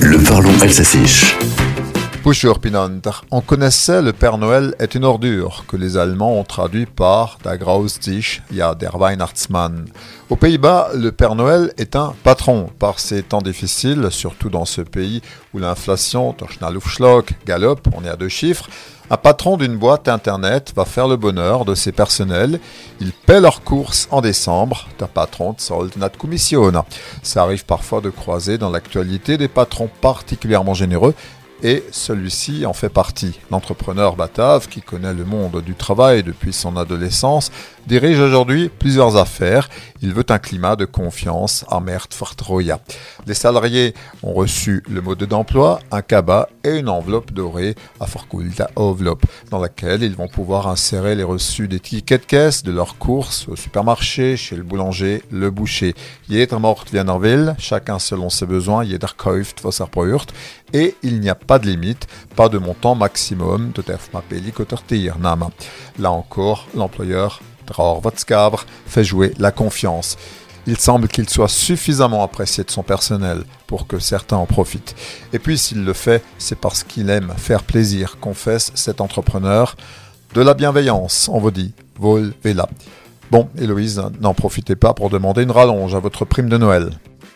Le parlons On connaissait le Père Noël est une ordure, que les Allemands ont traduit par Der Graustisch, ja der Weihnachtsmann. Aux Pays-Bas, le Père Noël est un patron. Par ces temps difficiles, surtout dans ce pays où l'inflation, galope, on est à deux chiffres, un patron d'une boîte internet va faire le bonheur de ses personnels. Il paie leurs courses en décembre. Ta patron solde nat commissiona. Ça arrive parfois de croiser dans l'actualité des patrons particulièrement généreux et celui-ci en fait partie. L'entrepreneur batave, qui connaît le monde du travail depuis son adolescence, dirige aujourd'hui plusieurs affaires. Il veut un climat de confiance à Mertfortroya. Les salariés ont reçu le mode d'emploi, un cabas et une enveloppe dorée à Forkulta Ovlop, dans laquelle ils vont pouvoir insérer les reçus des tickets de caisse de leurs courses au supermarché, chez le boulanger, le boucher. Mort chacun selon ses besoins, kauft was et il n'y a pas de limite, pas de montant maximum de Là encore, l'employeur fait jouer la confiance. Il semble qu'il soit suffisamment apprécié de son personnel pour que certains en profitent. Et puis s'il le fait, c'est parce qu'il aime faire plaisir, confesse cet entrepreneur. De la bienveillance, on vous dit, vol vela. Bon, Héloïse, n'en profitez pas pour demander une rallonge à votre prime de Noël.